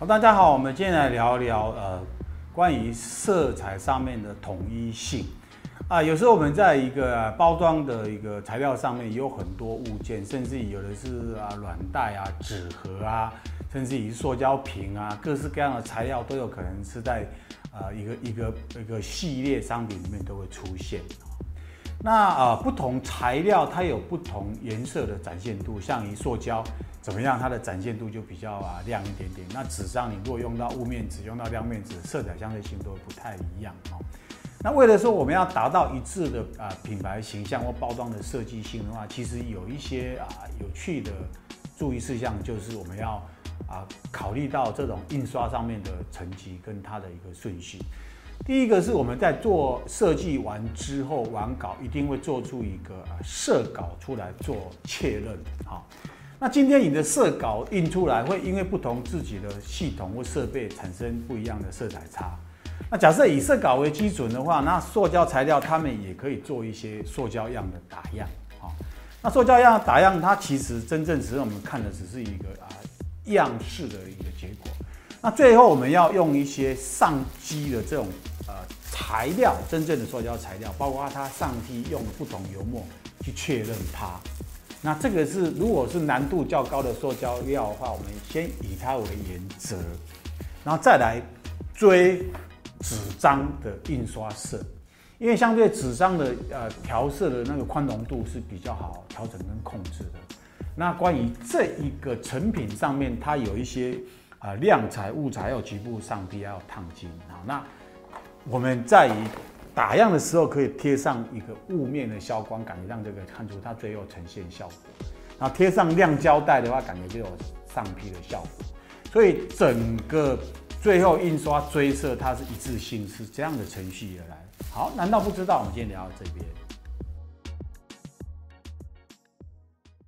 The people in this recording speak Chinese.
好大家好，我们今天来聊一聊呃，关于色彩上面的统一性啊。有时候我们在一个包装的一个材料上面有很多物件，甚至有的是啊软袋啊、纸盒啊，甚至于塑胶瓶啊，各式各样的材料都有可能是在啊一个一个一个系列商品里面都会出现。那啊，不同材料它有不同颜色的展现度，像以塑胶怎么样，它的展现度就比较啊亮一点点。那纸张你如果用到雾面纸，用到亮面纸，色彩相对性都会不太一样哦。那为了说我们要达到一致的啊品牌形象或包装的设计性的话，其实有一些啊有趣的注意事项，就是我们要啊考虑到这种印刷上面的层级跟它的一个顺序。第一个是我们在做设计完之后，完稿一定会做出一个色稿出来做确认。好，那今天你的色稿印出来，会因为不同自己的系统或设备产生不一样的色彩差。那假设以色稿为基准的话，那塑胶材料他们也可以做一些塑胶样的打样。好，那塑胶样打样，它其实真正只是我们看的只是一个啊样式的一个结果。那最后我们要用一些上机的这种呃材料，真正的塑胶材料，包括它上机用的不同油墨去确认它。那这个是如果是难度较高的塑胶料的话，我们先以它为原则，然后再来追纸张的印刷色，因为相对纸张的呃调色的那个宽容度是比较好调整跟控制的。那关于这一个成品上面，它有一些。啊，亮彩、雾彩，还有局部上皮，还有烫金。好，那我们在于打样的时候，可以贴上一个雾面的消光，感觉让这个看出它最后呈现效果。然后贴上亮胶带的话，感觉就有上皮的效果。所以整个最后印刷追色，它是一致性，是这样的程序而来。好，难道不知道？我们今天聊到这边。